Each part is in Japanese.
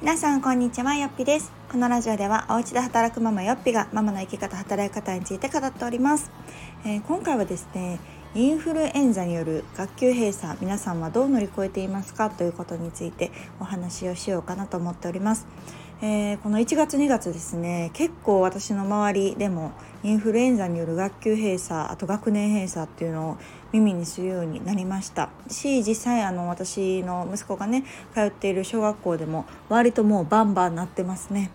皆さんこんにちはよっぴです。このラジオではお家で働くママよっぴがママの生き方働き方について語っております、えー、今回はですねインフルエンザによる学級閉鎖皆さんはどう乗り越えていますかということについてお話をしようかなと思っております。えー、この1月2月ですね結構私の周りでもインフルエンザによる学級閉鎖あと学年閉鎖っていうのを耳にするようになりましたし実際あの私の息子がね通っている小学校でも割ともうバンバンなってますね。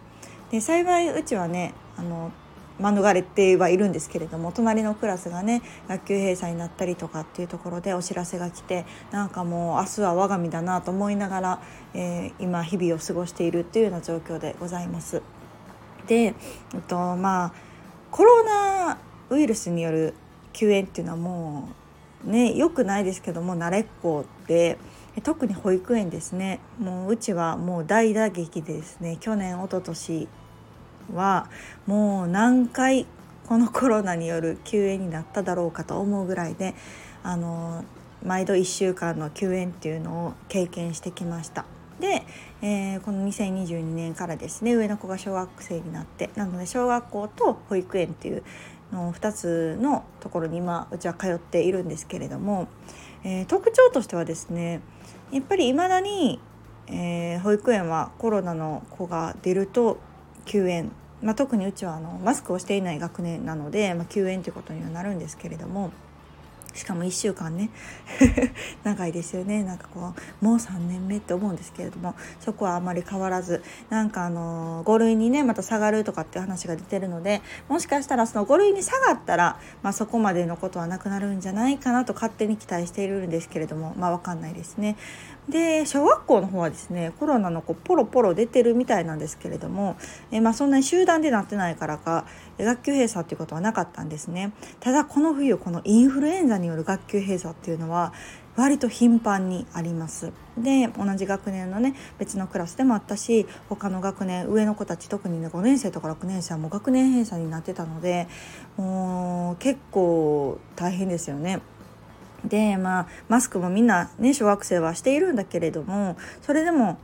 で幸いうちはねあの免れてはいるんですけれども隣のクラスがね学級閉鎖になったりとかっていうところでお知らせが来てなんかもう明日は我が身だなと思いながら、えー、今日々を過ごしているっていうような状況でございます。で、えっと、まあコロナウイルスによる休園っていうのはもうね良くないですけども慣れっこで特に保育園ですねもううちはもう大打撃でですね去年一昨年はもう何回このコロナによる休園になっただろうかと思うぐらいであの毎度1週間の休園っていうのを経験してきました。で、えー、この2022年からですね上の子が小学生になってなので小学校と保育園っていうの2つのところに今うちは通っているんですけれども、えー、特徴としてはですねやっぱりいまだに、えー、保育園はコロナの子が出ると休園、まあ、特にうちはあのマスクをしていない学年なので、まあ、休園ということにはなるんですけれども。しかも1週間ね 長いですよねなんかこうもう3年目って思うんですけれどもそこはあまり変わらずなんかあの5類にねまた下がるとかっていう話が出てるのでもしかしたらその5類に下がったら、まあ、そこまでのことはなくなるんじゃないかなと勝手に期待しているんですけれどもまあ分かんないですね。で小学校の方はですねコロナの子ポロポロ出てるみたいなんですけれども、えまあ、そんなに集団でなってないからか学級閉鎖っていうことはなかったんですねただこの冬このインフルエンザによる学級閉鎖っていうのは割と頻繁にありますで同じ学年のね別のクラスでもあったし他の学年上の子たち特にね5年生とか6年生はもう学年閉鎖になってたのでもう結構大変ですよね。でまあマスクもみんなね小学生はしているんだけれどもそれでも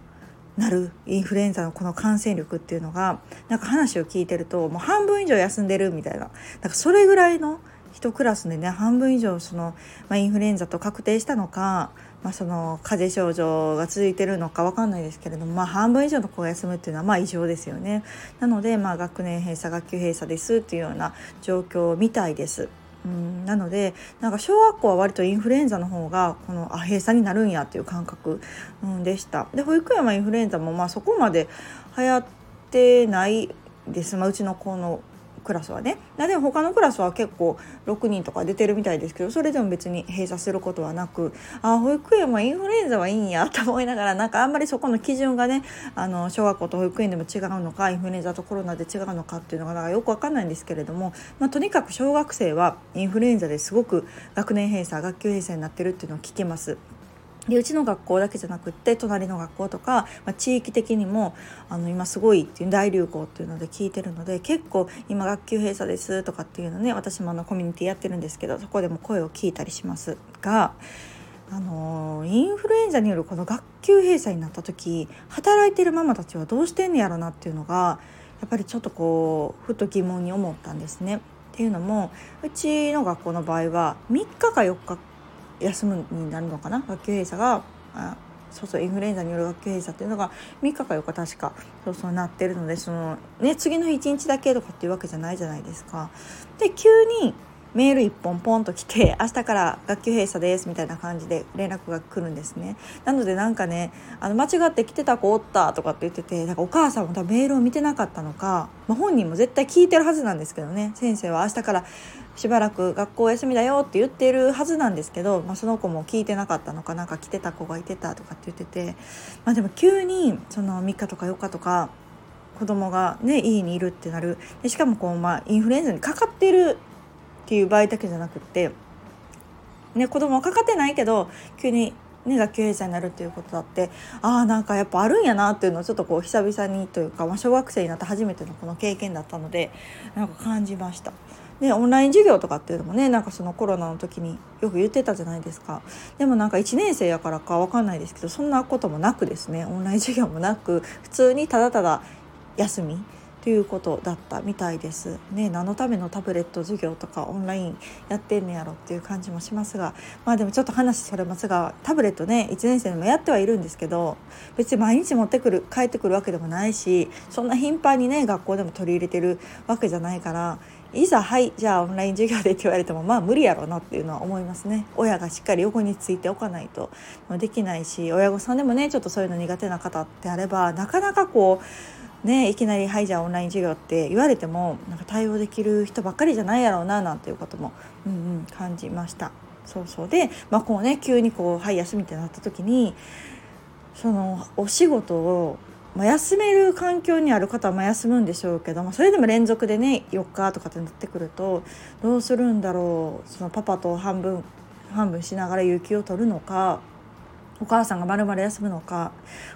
なるインフルエンザのこの感染力っていうのがなんか話を聞いてるともう半分以上休んでるみたいななんかそれぐらいの1クラスでね半分以上その、まあ、インフルエンザと確定したのか、まあ、その風邪症状が続いてるのか分かんないですけれども、まあ、半分以上の子が休むっていうのはまあ異常ですよね。なので、まあ、学年閉鎖学級閉鎖ですっていうような状況みたいです。うん、なのでなんか小学校は割とインフルエンザの方がこのあ閉鎖になるんやっていう感覚、うん、でした。で保育園はインフルエンザもまあそこまで流行ってないです、まあ、うちの子のクラスはねでも他のクラスは結構6人とか出てるみたいですけどそれでも別に閉鎖することはなくあ保育園はインフルエンザはいいんやと思いながらなんかあんまりそこの基準がねあの小学校と保育園でも違うのかインフルエンザとコロナで違うのかっていうのがなんかよく分かんないんですけれども、まあ、とにかく小学生はインフルエンザですごく学年閉鎖学級閉鎖になってるっていうのを聞きます。でうちの学校だけじゃなくって隣の学校とか、まあ、地域的にもあの今すごいっていう大流行っていうので聞いてるので結構今学級閉鎖ですとかっていうのね私もあのコミュニティやってるんですけどそこでも声を聞いたりしますが。あのインフルエンザによるこの学級閉鎖になった時働いてるママたちはどうしてんねやろなっていうのがやっぱりちょっとこうふと疑問に思ったんですね。っていうのもうちの学校の場合は3日か4日休むになるのかな？学級閉鎖があそうそうインフルエンザによる学級閉鎖っていうのが3日か4日確かそうそうなってるのでその、ね、次の1日だけとかっていうわけじゃないじゃないですか。で急にメール1本ポンと来て 明日から学級閉鎖ですみたいな感じで連絡が来るんですね。なのでなんかねあの間違って来てた子おったとかって言っててなんかお母さんも多分メールを見てなかったのか、まあ、本人も絶対聞いてるはずなんですけどね先生は。明日からしばらく学校休みだよって言ってるはずなんですけど、まあ、その子も聞いてなかったのかなんか来てた子がいてたとかって言ってて、まあ、でも急にその3日とか4日とか子供がね家にいるってなるでしかもこう、まあ、インフルエンザにかかってるっていう場合だけじゃなくって、ね、子供はかかってないけど急に、ね、学級閉鎖になるっていうことだってああんかやっぱあるんやなっていうのをちょっとこう久々にというか、まあ、小学生になって初めてのこの経験だったのでなんか感じました。でオンライン授業とかっていうのもねなんかそのコロナの時によく言ってたじゃないですか。でもなんか1年生やからか分かんないですけどそんなこともなくですね。オンライン授業もなく普通にただただ休みということだったみたいです。ね何のためのタブレット授業とかオンラインやってんねやろっていう感じもしますが。まあでもちょっと話それますがタブレットね1年生でもやってはいるんですけど別に毎日持ってくる帰ってくるわけでもないしそんな頻繁にね学校でも取り入れてるわけじゃないからいざはいじゃあオンライン授業でって言われてもまあ無理やろうなっていうのは思いますね親がしっかり横についておかないとできないし親御さんでもねちょっとそういうの苦手な方ってあればなかなかこうね、いきなり「はいじゃあオンライン授業」って言われてもなんか対応できる人ばっかりじゃないやろうななんていうことも、うんうん、感じました。そうそうで、まあ、こうね急にこう「はい休み」ってなった時にそのお仕事を、まあ、休める環境にある方は休むんでしょうけどもそれでも連続でね4日とかってなってくるとどうするんだろうそのパパと半分半分しながら有給を取るのかお母さんがまるまる休むのか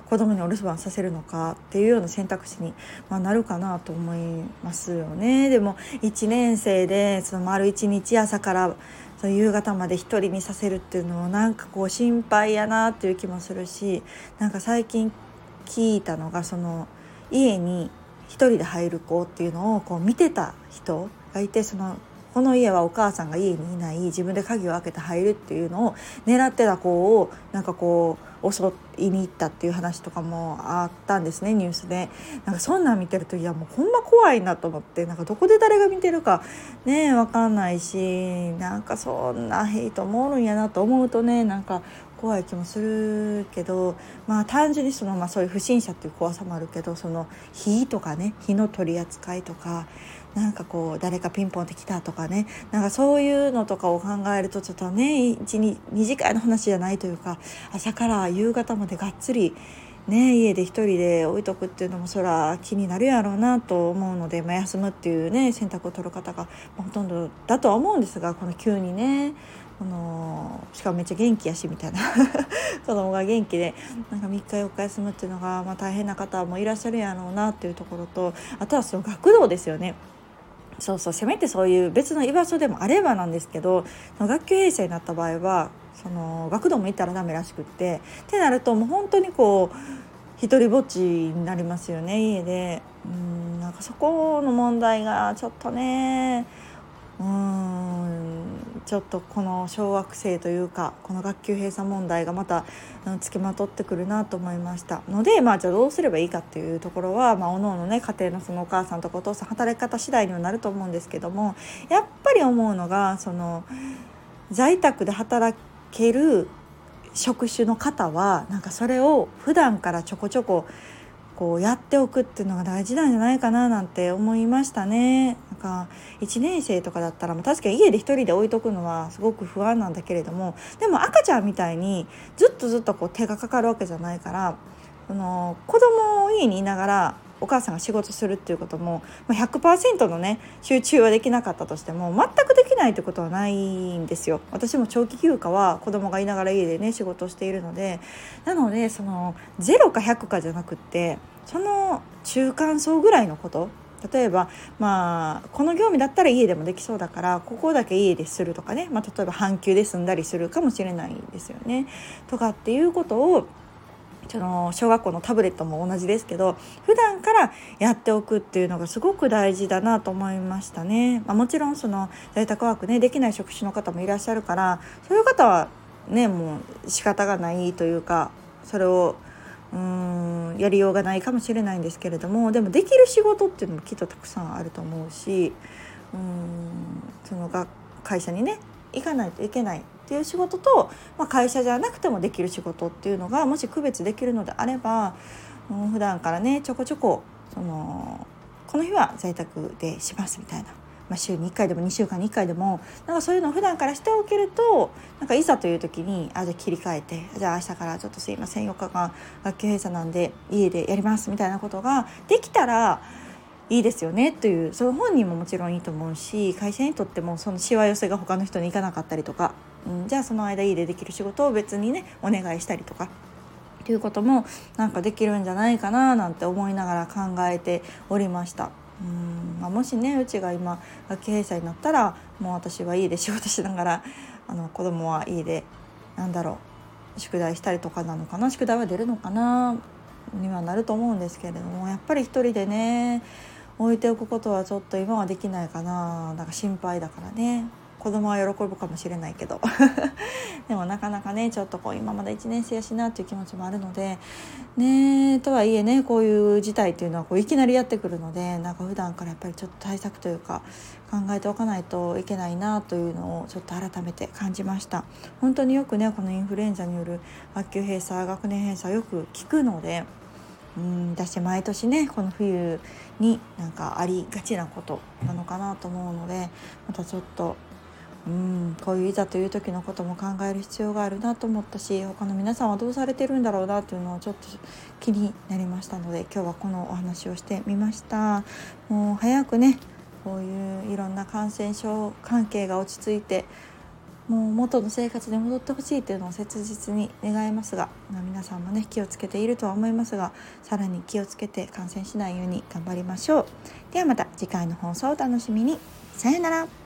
子供にお留守番させるのかっていうような選択肢に、まあ、なるかなと思いますよね。でも1年生でその丸1日朝からその夕方まで1人にさせるっていうのもなんかこう心配やなっていう気もするしなんか最近聞いたのがその家に1人で入る子っていうのをこう見てた人がいてそのこの家はお母さんが家にいない自分で鍵を開けて入るっていうのを狙ってた子をなんかこう襲いに行ったっていう話とかもあったんですねニュースで。なんかそんなん見てるといやもうほんま怖いなと思ってなんかどこで誰が見てるかねえ分かんないしなんかそんなヘイトもおるんやなと思うとねなんか怖い気もするけどまあ単純にその、まあ、そういう不審者っていう怖さもあるけどその火とかね火の取り扱いとかなんかこう誰かピンポンって来たとかね。なんかそういうのとかを考えるとちょっとね12次会の話じゃないというか朝から夕方までがっつりね、家で一人で置いとくっていうのもそら気になるやろうなと思うので、まあ、休むっていうね選択を取る方がほとんどだとは思うんですがこの急にねこのしかもめっちゃ元気やしみたいな。子供が元気でなんか3日4日休むっていうのが、まあ、大変な方もいらっしゃるやろうなっていうところとあとはその学童ですよね。そうそうせめてそういう別の居場所でもあればなんですけど学級閉鎖になった場合はその学童も行ったらダメらしくってってなるともう本当にこう一人ぼっちになりますよね家で。うんなんかそこの問題がちょっとねうんちょっとこの小学生というかこの学級閉鎖問題がまたつきまとってくるなと思いましたのでまあじゃあどうすればいいかっていうところは、まあ、おのおのね家庭のそのお母さんとかお父さん働き方次第にはなると思うんですけどもやっぱり思うのがその在宅で働ける職種の方はなんかそれを普段からちょこちょここうやっておくっていうのが大事なんじゃないかななんて思いましたね。か1年生とかだったら確かに家で1人で置いとくのはすごく不安なんだけれどもでも赤ちゃんみたいにずっとずっとこう手がかかるわけじゃないからその子供を家にいながらお母さんが仕事するっていうことも100%のね集中はできなかったとしても全くできないってことはないんですよ。私も長期休暇は子供がいながら家でね仕事をしているのでなのでその0か100かじゃなくってその中間層ぐらいのこと例えばまあこの業務だったら家でもできそうだからここだけ家でするとかね、まあ、例えば半休で済んだりするかもしれないんですよね。とかっていうことをその小学校のタブレットも同じですけど普段からやっておくっていうのがすごく大事だなと思いましたね。まあ、もちろんその在宅ワークねできない職種の方もいらっしゃるからそういう方はねもう仕方がないというかそれをうんやりようがないかもしれないんですけれどもでもできる仕事っていうのもきっとたくさんあると思うしうんそのが会社にね行かないといけないっていう仕事と、まあ、会社じゃなくてもできる仕事っていうのがもし区別できるのであればもう普段からねちょこちょこそのこの日は在宅でしますみたいな、まあ、週に1回でも2週間に1回でもなんかそういうのを普段からしておけるとなんかいざという時にあじゃあ切り替えてじゃあ明日からちょっとすいません4日間学級閉鎖なんで家でやりますみたいなことができたらいいですよねというその本人ももちろんいいと思うし会社にとってもそのしわ寄せが他の人に行かなかったりとか、うん、じゃあその間家でできる仕事を別にねお願いしたりとかっていうこともなんかできるんじゃないかななんて思いながら考えておりました。うんまあ、もしねうちが今学級閉鎖になったらもう私はいいで仕事し ながらあの子供はいいでなんだろう宿題したりとかなのかな宿題は出るのかなにはなると思うんですけれどもやっぱり一人でね置いておくことはちょっと今はできないかななんか心配だからね。子供は喜ぶかもしれないけど。でもなかなかねちょっとこう今まだ1年生やしなっていう気持ちもあるのでねとはいえねこういう事態っていうのはこういきなりやってくるのでなんか普段からやっぱりちょっと対策というか考えておかないといけないなというのをちょっと改めて感じました。本当によくねこのインフルエンザによる学級閉鎖学年閉鎖よく聞くのでうんだし毎年ねこの冬になんかありがちなことなのかなと思うのでまたちょっとうんこういういざという時のことも考える必要があるなと思ったし他の皆さんはどうされてるんだろうなというのをちょっと気になりましたので今日はこのお話をしてみました。もう早くねこういういろんな感染症関係が落ち着いてもう元の生活に戻ってほしいというのを切実に願いますが、まあ、皆さんもね気をつけているとは思いますがさらに気をつけて感染しないように頑張りましょう。ではまた次回の放送をお楽しみに。さよなら